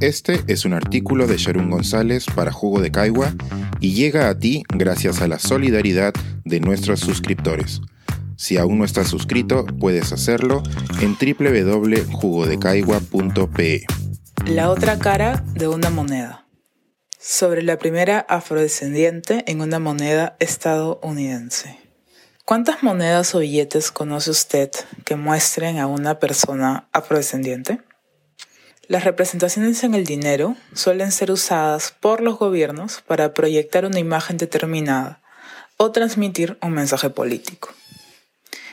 Este es un artículo de Sharon González para Jugo de Caigua y llega a ti gracias a la solidaridad de nuestros suscriptores. Si aún no estás suscrito, puedes hacerlo en www.jugodecaigua.pe. La otra cara de una moneda. Sobre la primera afrodescendiente en una moneda estadounidense. ¿Cuántas monedas o billetes conoce usted que muestren a una persona afrodescendiente? Las representaciones en el dinero suelen ser usadas por los gobiernos para proyectar una imagen determinada o transmitir un mensaje político.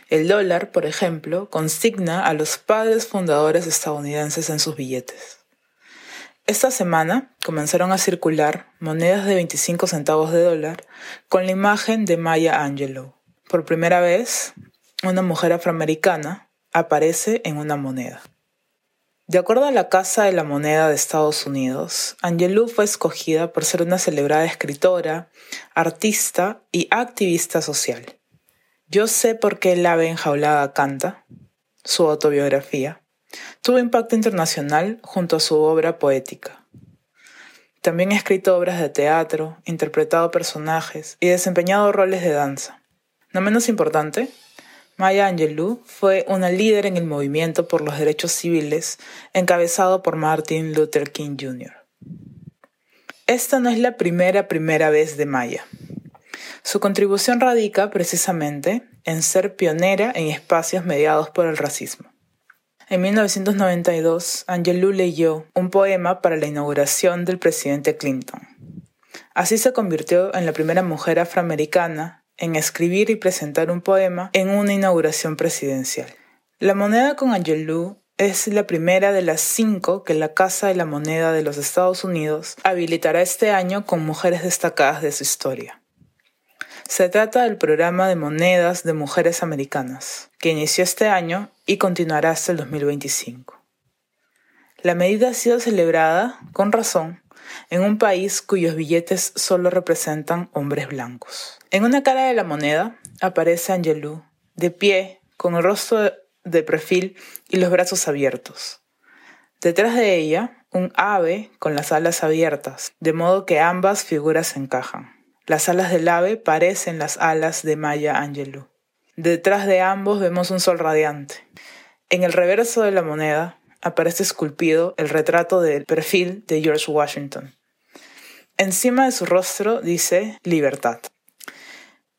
El dólar, por ejemplo, consigna a los padres fundadores estadounidenses en sus billetes. Esta semana comenzaron a circular monedas de 25 centavos de dólar con la imagen de Maya Angelou. Por primera vez, una mujer afroamericana aparece en una moneda. De acuerdo a la Casa de la Moneda de Estados Unidos, Angelou fue escogida por ser una celebrada escritora, artista y activista social. Yo sé por qué el ave enjaulada canta, su autobiografía, tuvo impacto internacional junto a su obra poética. También ha escrito obras de teatro, interpretado personajes y desempeñado roles de danza. No menos importante, Maya Angelou fue una líder en el movimiento por los derechos civiles encabezado por Martin Luther King Jr. Esta no es la primera primera vez de Maya. Su contribución radica precisamente en ser pionera en espacios mediados por el racismo. En 1992, Angelou leyó un poema para la inauguración del presidente Clinton. Así se convirtió en la primera mujer afroamericana en escribir y presentar un poema en una inauguración presidencial. La moneda con Angelou es la primera de las cinco que la Casa de la Moneda de los Estados Unidos habilitará este año con mujeres destacadas de su historia. Se trata del programa de monedas de mujeres americanas, que inició este año y continuará hasta el 2025. La medida ha sido celebrada, con razón, en un país cuyos billetes solo representan hombres blancos. En una cara de la moneda aparece Angelou, de pie, con el rostro de perfil y los brazos abiertos. Detrás de ella, un ave con las alas abiertas, de modo que ambas figuras encajan. Las alas del ave parecen las alas de Maya Angelou. Detrás de ambos vemos un sol radiante. En el reverso de la moneda aparece esculpido el retrato del perfil de George Washington. Encima de su rostro dice libertad.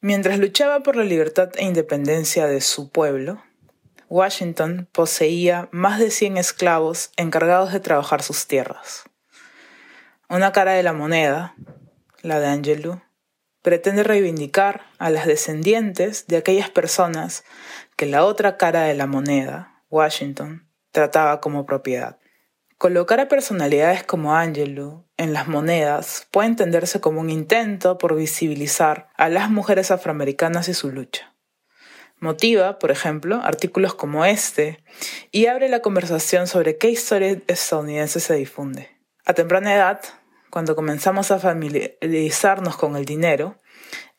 Mientras luchaba por la libertad e independencia de su pueblo, Washington poseía más de 100 esclavos encargados de trabajar sus tierras. Una cara de la moneda, la de Angelou, pretende reivindicar a las descendientes de aquellas personas que la otra cara de la moneda, Washington, trataba como propiedad. Colocar a personalidades como Angelou en las monedas puede entenderse como un intento por visibilizar a las mujeres afroamericanas y su lucha. Motiva, por ejemplo, artículos como este y abre la conversación sobre qué historia estadounidense se difunde. A temprana edad, cuando comenzamos a familiarizarnos con el dinero,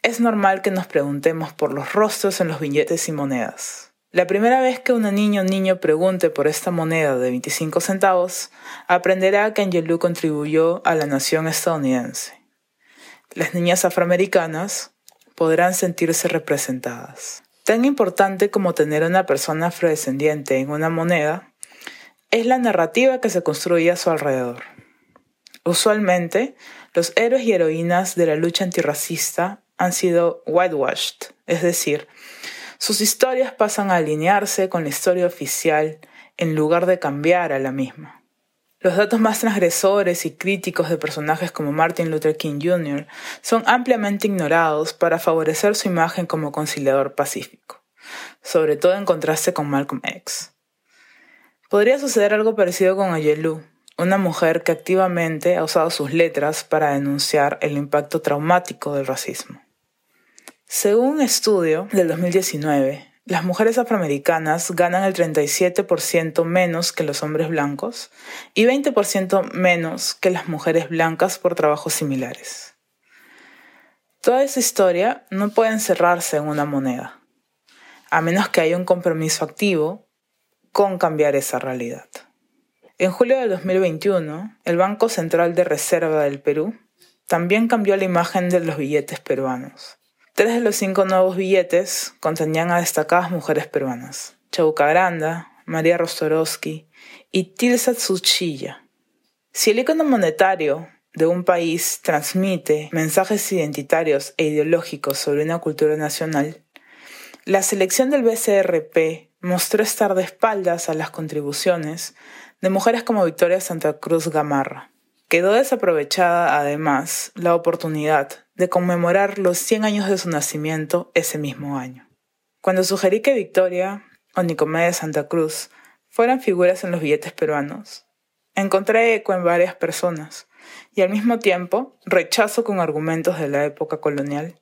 es normal que nos preguntemos por los rostros en los billetes y monedas. La primera vez que una niña o niño pregunte por esta moneda de 25 centavos, aprenderá que Angelou contribuyó a la nación estadounidense. Las niñas afroamericanas podrán sentirse representadas. Tan importante como tener una persona afrodescendiente en una moneda es la narrativa que se construye a su alrededor. Usualmente, los héroes y heroínas de la lucha antirracista han sido whitewashed, es decir, sus historias pasan a alinearse con la historia oficial en lugar de cambiar a la misma. Los datos más transgresores y críticos de personajes como Martin Luther King Jr. son ampliamente ignorados para favorecer su imagen como conciliador pacífico, sobre todo en contraste con Malcolm X. Podría suceder algo parecido con Ayelou, una mujer que activamente ha usado sus letras para denunciar el impacto traumático del racismo. Según un estudio del 2019, las mujeres afroamericanas ganan el 37% menos que los hombres blancos y 20% menos que las mujeres blancas por trabajos similares. Toda esa historia no puede encerrarse en una moneda, a menos que haya un compromiso activo con cambiar esa realidad. En julio de 2021, el Banco Central de Reserva del Perú también cambió la imagen de los billetes peruanos. Tres de los cinco nuevos billetes contenían a destacadas mujeres peruanas, Chauca Granda, María Rostorowski y Tilsa Tsuchilla. Si el icono monetario de un país transmite mensajes identitarios e ideológicos sobre una cultura nacional, la selección del BCRP mostró estar de espaldas a las contribuciones de mujeres como Victoria Santa Cruz Gamarra. Quedó desaprovechada, además, la oportunidad de conmemorar los 100 años de su nacimiento ese mismo año. Cuando sugerí que Victoria o Nicomedes Santa Cruz fueran figuras en los billetes peruanos, encontré eco en varias personas y al mismo tiempo rechazo con argumentos de la época colonial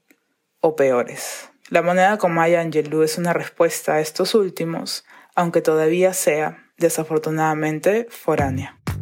o peores. La moneda con Maya Angelou es una respuesta a estos últimos, aunque todavía sea desafortunadamente foránea.